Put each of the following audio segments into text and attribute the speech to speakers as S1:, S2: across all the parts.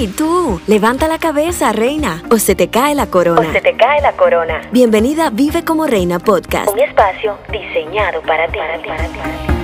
S1: Hey, tú, levanta la cabeza, reina, o se te cae la corona.
S2: O se te cae la corona.
S1: Bienvenida a Vive como Reina Podcast.
S2: Un espacio diseñado para ti. Para ti, para ti,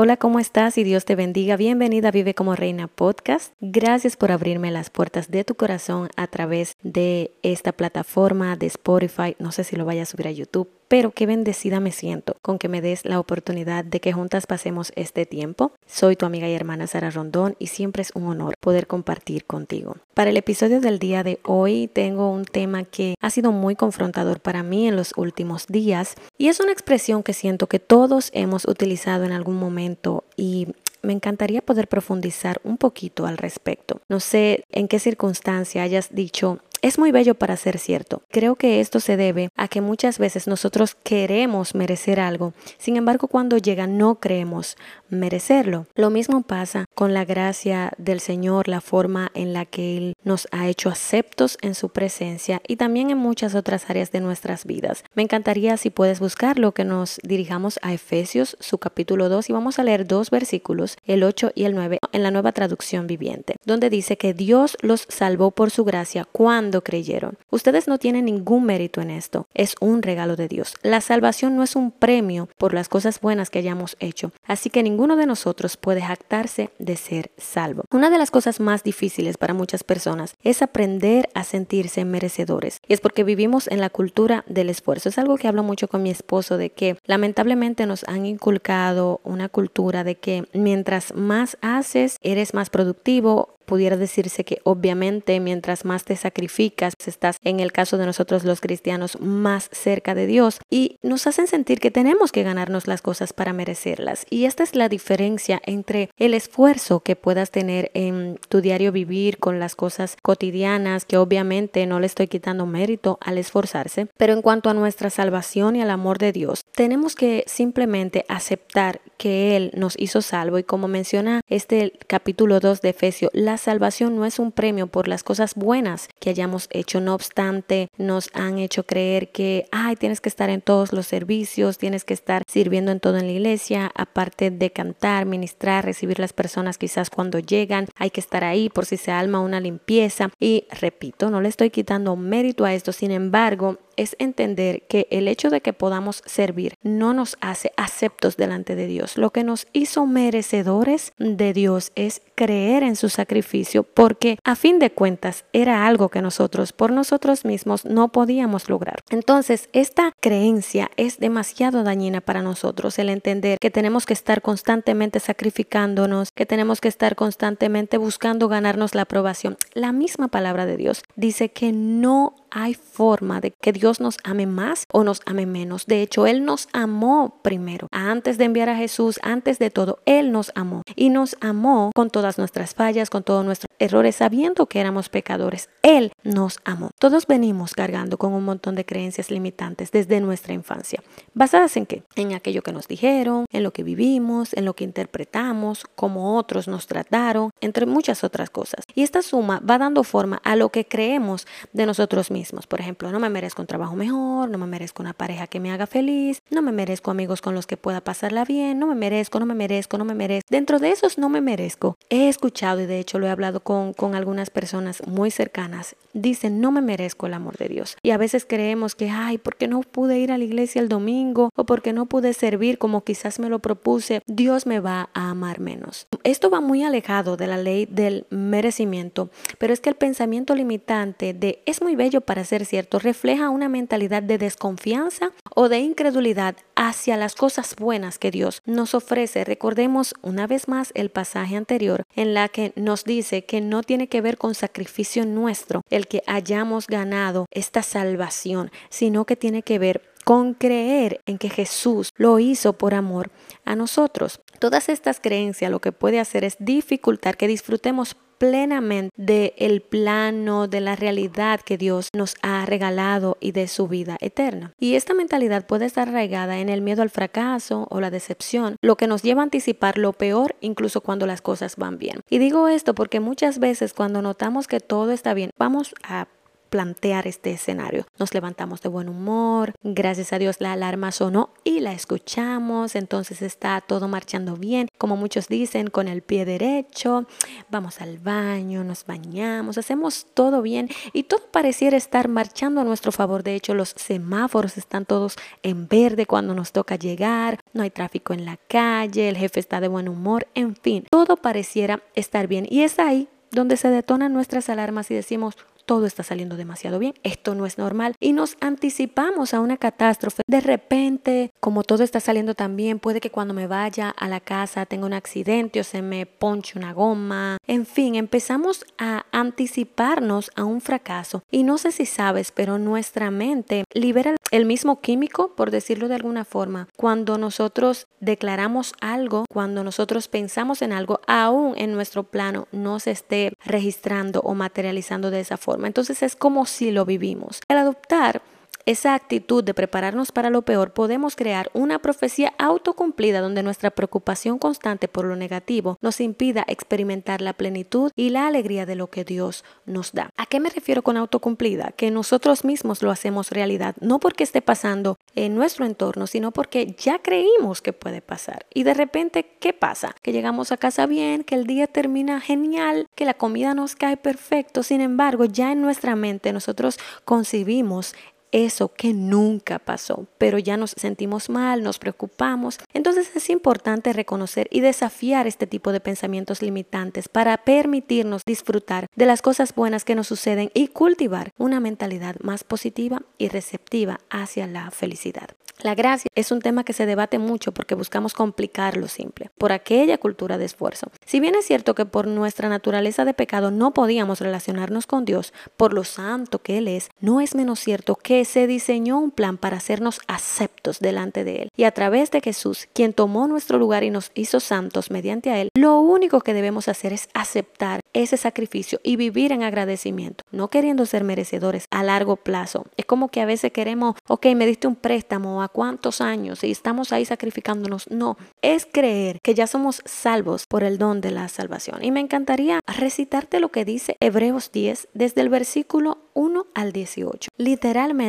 S3: Hola, ¿cómo estás? Y Dios te bendiga. Bienvenida a Vive como Reina Podcast. Gracias por abrirme las puertas de tu corazón a través de esta plataforma de Spotify. No sé si lo vaya a subir a YouTube, pero qué bendecida me siento con que me des la oportunidad de que juntas pasemos este tiempo. Soy tu amiga y hermana Sara Rondón y siempre es un honor poder compartir contigo. Para el episodio del día de hoy tengo un tema que ha sido muy confrontador para mí en los últimos días y es una expresión que siento que todos hemos utilizado en algún momento y me encantaría poder profundizar un poquito al respecto. No sé en qué circunstancia hayas dicho es muy bello para ser cierto. Creo que esto se debe a que muchas veces nosotros queremos merecer algo, sin embargo cuando llega no creemos merecerlo. Lo mismo pasa con la gracia del Señor, la forma en la que Él nos ha hecho aceptos en su presencia y también en muchas otras áreas de nuestras vidas. Me encantaría si puedes buscarlo que nos dirijamos a Efesios, su capítulo 2 y vamos a leer dos versículos, el 8 y el 9 en la nueva traducción viviente, donde dice que Dios los salvó por su gracia cuando creyeron. Ustedes no tienen ningún mérito en esto, es un regalo de Dios. La salvación no es un premio por las cosas buenas que hayamos hecho, así que ninguno de nosotros puede jactarse de ser salvo. Una de las cosas más difíciles para muchas personas es aprender a sentirse merecedores, y es porque vivimos en la cultura del esfuerzo. Es algo que hablo mucho con mi esposo de que lamentablemente nos han inculcado una cultura de que mientras más haces, eres más productivo pudiera decirse que obviamente mientras más te sacrificas, estás en el caso de nosotros los cristianos más cerca de Dios y nos hacen sentir que tenemos que ganarnos las cosas para merecerlas. Y esta es la diferencia entre el esfuerzo que puedas tener en tu diario vivir con las cosas cotidianas, que obviamente no le estoy quitando mérito al esforzarse, pero en cuanto a nuestra salvación y al amor de Dios, tenemos que simplemente aceptar que Él nos hizo salvo y como menciona este capítulo 2 de Efesios, la salvación no es un premio por las cosas buenas que hayamos hecho. No obstante, nos han hecho creer que, ay, tienes que estar en todos los servicios, tienes que estar sirviendo en todo en la iglesia, aparte de cantar, ministrar, recibir las personas quizás cuando llegan, hay que estar ahí por si se alma una limpieza. Y repito, no le estoy quitando mérito a esto, sin embargo, es entender que el hecho de que podamos servir no nos hace aceptos delante de Dios. Lo que nos hizo merecedores de Dios es creer en su sacrificio porque a fin de cuentas era algo que nosotros por nosotros mismos no podíamos lograr. Entonces, esta creencia es demasiado dañina para nosotros, el entender que tenemos que estar constantemente sacrificándonos, que tenemos que estar constantemente buscando ganarnos la aprobación. La misma palabra de Dios dice que no hay forma de que Dios nos ame más o nos ame menos. De hecho, Él nos amó primero. Antes de enviar a Jesús, antes de todo, Él nos amó. Y nos amó con todas nuestras fallas, con todos nuestros errores, sabiendo que éramos pecadores. Él nos amó. Todos venimos cargando con un montón de creencias limitantes desde nuestra infancia. ¿Basadas en qué? En aquello que nos dijeron, en lo que vivimos, en lo que interpretamos, cómo otros nos trataron, entre muchas otras cosas. Y esta suma va dando forma a lo que creemos de nosotros mismos por ejemplo, no me merezco un trabajo mejor, no me merezco una pareja que me haga feliz, no me merezco amigos con los que pueda pasarla bien, no me merezco, no me merezco, no me merezco. Dentro de esos no me merezco, he escuchado y de hecho lo he hablado con, con algunas personas muy cercanas, dicen no me merezco el amor de Dios. Y a veces creemos que, ay, porque no pude ir a la iglesia el domingo o porque no pude servir como quizás me lo propuse, Dios me va a amar menos. Esto va muy alejado de la ley del merecimiento, pero es que el pensamiento limitante de es muy bello para ser cierto, refleja una mentalidad de desconfianza o de incredulidad hacia las cosas buenas que Dios nos ofrece. Recordemos una vez más el pasaje anterior en la que nos dice que no tiene que ver con sacrificio nuestro el que hayamos ganado esta salvación, sino que tiene que ver con creer en que Jesús lo hizo por amor a nosotros. Todas estas creencias lo que puede hacer es dificultar que disfrutemos plenamente del plano, de la realidad que Dios nos ha regalado y de su vida eterna. Y esta mentalidad puede estar arraigada en el miedo al fracaso o la decepción, lo que nos lleva a anticipar lo peor incluso cuando las cosas van bien. Y digo esto porque muchas veces cuando notamos que todo está bien, vamos a plantear este escenario. Nos levantamos de buen humor, gracias a Dios la alarma sonó y la escuchamos, entonces está todo marchando bien, como muchos dicen, con el pie derecho, vamos al baño, nos bañamos, hacemos todo bien y todo pareciera estar marchando a nuestro favor. De hecho, los semáforos están todos en verde cuando nos toca llegar, no hay tráfico en la calle, el jefe está de buen humor, en fin, todo pareciera estar bien y es ahí donde se detonan nuestras alarmas y decimos, todo está saliendo demasiado bien, esto no es normal y nos anticipamos a una catástrofe. De repente, como todo está saliendo tan bien, puede que cuando me vaya a la casa tenga un accidente o se me ponche una goma. En fin, empezamos a anticiparnos a un fracaso y no sé si sabes, pero nuestra mente libera el mismo químico, por decirlo de alguna forma, cuando nosotros declaramos algo, cuando nosotros pensamos en algo, aún en nuestro plano no se esté registrando o materializando de esa forma. Entonces es como si lo vivimos. Al adoptar esa actitud de prepararnos para lo peor, podemos crear una profecía autocumplida donde nuestra preocupación constante por lo negativo nos impida experimentar la plenitud y la alegría de lo que Dios nos da. ¿A qué me refiero con autocumplida? Que nosotros mismos lo hacemos realidad, no porque esté pasando en nuestro entorno, sino porque ya creímos que puede pasar. Y de repente, ¿qué pasa? Que llegamos a casa bien, que el día termina genial, que la comida nos cae perfecto. Sin embargo, ya en nuestra mente nosotros concibimos eso que nunca pasó, pero ya nos sentimos mal, nos preocupamos. Entonces es importante reconocer y desafiar este tipo de pensamientos limitantes para permitirnos disfrutar de las cosas buenas que nos suceden y cultivar una mentalidad más positiva y receptiva hacia la felicidad. La gracia es un tema que se debate mucho porque buscamos complicar lo simple, por aquella cultura de esfuerzo. Si bien es cierto que por nuestra naturaleza de pecado no podíamos relacionarnos con Dios por lo santo que Él es, no es menos cierto que se diseñó un plan para hacernos aceptos delante de Él. Y a través de Jesús, quien tomó nuestro lugar y nos hizo santos mediante a Él, lo único que debemos hacer es aceptar ese sacrificio y vivir en agradecimiento, no queriendo ser merecedores a largo plazo. Es como que a veces queremos, ok, me diste un préstamo a cuántos años y estamos ahí sacrificándonos. No, es creer que ya somos salvos por el don de la salvación. Y me encantaría recitarte lo que dice Hebreos 10 desde el versículo 1 al 18. Literalmente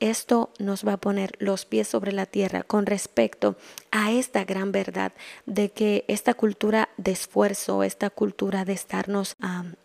S3: esto nos va a poner los pies sobre la tierra con respecto a esta gran verdad de que esta cultura de esfuerzo, esta cultura de estarnos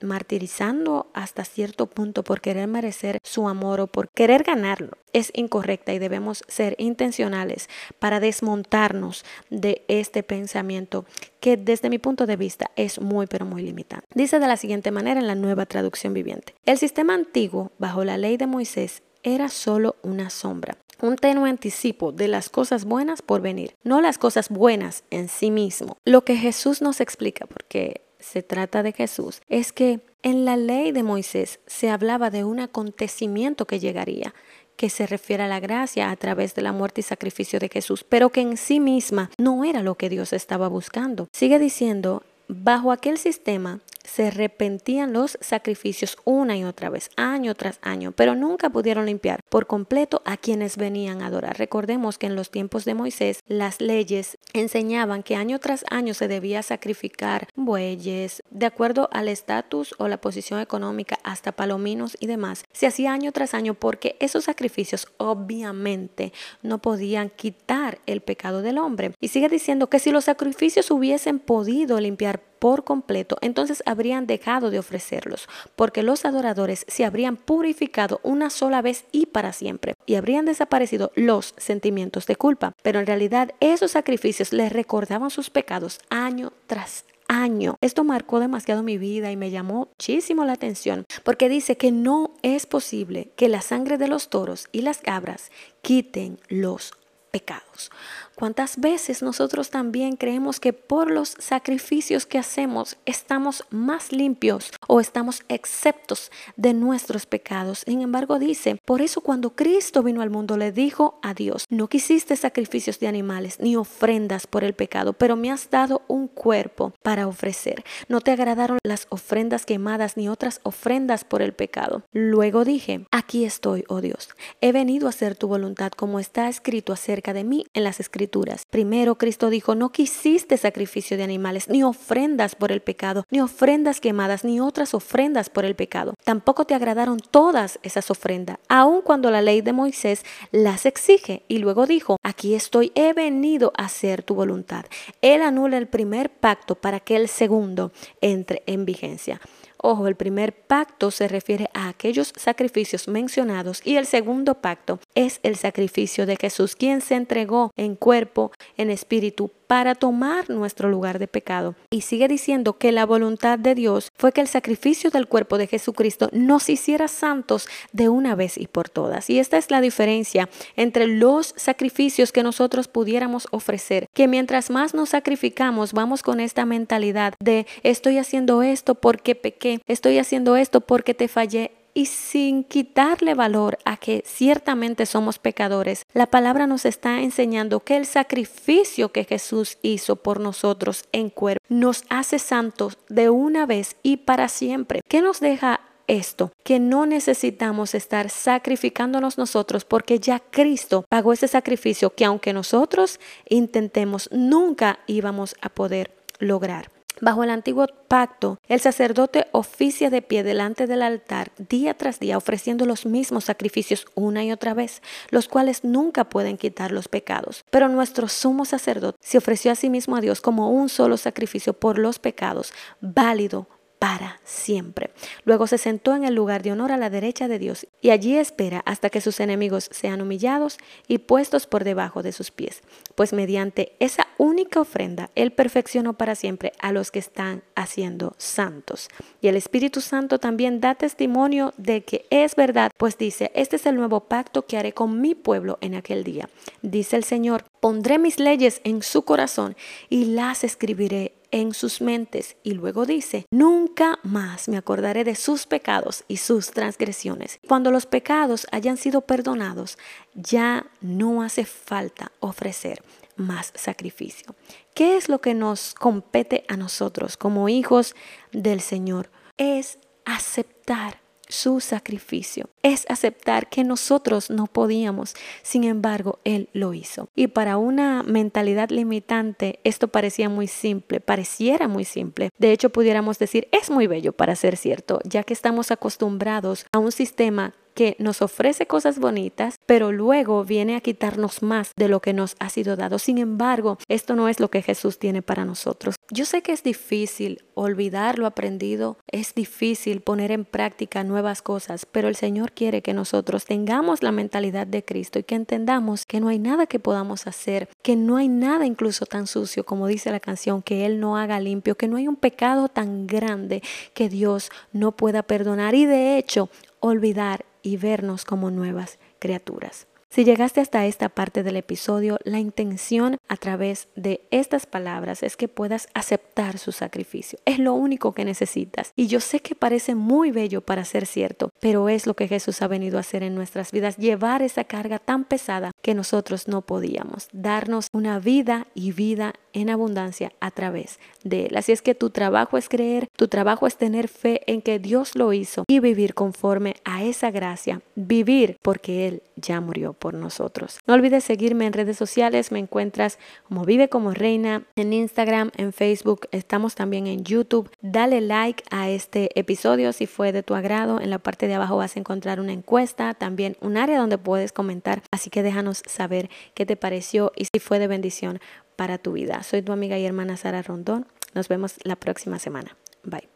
S3: martirizando hasta cierto punto por querer merecer su amor o por querer ganarlo es incorrecta y debemos ser intencionales para desmontarnos de este pensamiento que desde mi punto de vista es muy pero muy limitante. Dice de la siguiente manera en la nueva traducción viviente. El sistema antiguo bajo la ley de Moisés era solo una sombra, un tenue anticipo de las cosas buenas por venir, no las cosas buenas en sí mismo. Lo que Jesús nos explica, porque se trata de Jesús, es que en la ley de Moisés se hablaba de un acontecimiento que llegaría, que se refiere a la gracia a través de la muerte y sacrificio de Jesús, pero que en sí misma no era lo que Dios estaba buscando. Sigue diciendo, bajo aquel sistema se repentían los sacrificios una y otra vez, año tras año, pero nunca pudieron limpiar por completo a quienes venían a adorar. Recordemos que en los tiempos de Moisés las leyes enseñaban que año tras año se debía sacrificar bueyes, de acuerdo al estatus o la posición económica, hasta palominos y demás. Se hacía año tras año porque esos sacrificios obviamente no podían quitar el pecado del hombre. Y sigue diciendo que si los sacrificios hubiesen podido limpiar por completo, entonces habrían dejado de ofrecerlos, porque los adoradores se habrían purificado una sola vez y para siempre, y habrían desaparecido los sentimientos de culpa. Pero en realidad esos sacrificios les recordaban sus pecados año tras año. Esto marcó demasiado mi vida y me llamó muchísimo la atención porque dice que no es posible que la sangre de los toros y las cabras quiten los pecados. ¿Cuántas veces nosotros también creemos que por los sacrificios que hacemos estamos más limpios o estamos exceptos de nuestros pecados? Sin embargo, dice, por eso cuando Cristo vino al mundo le dijo a Dios, no quisiste sacrificios de animales ni ofrendas por el pecado, pero me has dado un cuerpo para ofrecer. No te agradaron las ofrendas quemadas ni otras ofrendas por el pecado. Luego dije, aquí estoy, oh Dios, he venido a hacer tu voluntad como está escrito acerca de mí en las escrituras Primero, Cristo dijo, no quisiste sacrificio de animales, ni ofrendas por el pecado, ni ofrendas quemadas, ni otras ofrendas por el pecado. Tampoco te agradaron todas esas ofrendas, aun cuando la ley de Moisés las exige. Y luego dijo, aquí estoy, he venido a hacer tu voluntad. Él anula el primer pacto para que el segundo entre en vigencia. Ojo, el primer pacto se refiere a aquellos sacrificios mencionados y el segundo pacto es el sacrificio de Jesús, quien se entregó en cuerpo, en espíritu, para tomar nuestro lugar de pecado. Y sigue diciendo que la voluntad de Dios fue que el sacrificio del cuerpo de Jesucristo nos hiciera santos de una vez y por todas. Y esta es la diferencia entre los sacrificios que nosotros pudiéramos ofrecer, que mientras más nos sacrificamos, vamos con esta mentalidad de estoy haciendo esto porque pequé, estoy haciendo esto porque te fallé y sin quitarle valor a que ciertamente somos pecadores, la palabra nos está enseñando que el sacrificio que Jesús hizo por nosotros en cuerpo nos hace santos de una vez y para siempre. ¿Qué nos deja esto, que no necesitamos estar sacrificándonos nosotros porque ya Cristo pagó ese sacrificio que aunque nosotros intentemos, nunca íbamos a poder lograr. Bajo el antiguo pacto, el sacerdote oficia de pie delante del altar día tras día ofreciendo los mismos sacrificios una y otra vez, los cuales nunca pueden quitar los pecados. Pero nuestro sumo sacerdote se ofreció a sí mismo a Dios como un solo sacrificio por los pecados, válido para siempre. Luego se sentó en el lugar de honor a la derecha de Dios y allí espera hasta que sus enemigos sean humillados y puestos por debajo de sus pies. Pues mediante esa única ofrenda, Él perfeccionó para siempre a los que están haciendo santos. Y el Espíritu Santo también da testimonio de que es verdad, pues dice, este es el nuevo pacto que haré con mi pueblo en aquel día. Dice el Señor, pondré mis leyes en su corazón y las escribiré en sus mentes. Y luego dice, nunca más me acordaré de sus pecados y sus transgresiones. Cuando los pecados hayan sido perdonados, ya no hace falta ofrecer más sacrificio. ¿Qué es lo que nos compete a nosotros como hijos del Señor? Es aceptar su sacrificio. Es aceptar que nosotros no podíamos, sin embargo, Él lo hizo. Y para una mentalidad limitante, esto parecía muy simple, pareciera muy simple. De hecho, pudiéramos decir, es muy bello para ser cierto, ya que estamos acostumbrados a un sistema que nos ofrece cosas bonitas, pero luego viene a quitarnos más de lo que nos ha sido dado. Sin embargo, esto no es lo que Jesús tiene para nosotros. Yo sé que es difícil olvidar lo aprendido, es difícil poner en práctica nuevas cosas, pero el Señor quiere que nosotros tengamos la mentalidad de Cristo y que entendamos que no hay nada que podamos hacer, que no hay nada incluso tan sucio como dice la canción, que Él no haga limpio, que no hay un pecado tan grande que Dios no pueda perdonar y de hecho olvidar y vernos como nuevas criaturas. Si llegaste hasta esta parte del episodio, la intención a través de estas palabras es que puedas aceptar su sacrificio. Es lo único que necesitas. Y yo sé que parece muy bello para ser cierto, pero es lo que Jesús ha venido a hacer en nuestras vidas, llevar esa carga tan pesada que nosotros no podíamos, darnos una vida y vida en abundancia a través de Él. Así es que tu trabajo es creer, tu trabajo es tener fe en que Dios lo hizo y vivir conforme a esa gracia, vivir porque Él ya murió por nosotros. No olvides seguirme en redes sociales, me encuentras como Vive como Reina en Instagram, en Facebook, estamos también en YouTube. Dale like a este episodio si fue de tu agrado. En la parte de abajo vas a encontrar una encuesta, también un área donde puedes comentar, así que déjanos saber qué te pareció y si fue de bendición para tu vida. Soy tu amiga y hermana Sara Rondón. Nos vemos la próxima semana. Bye.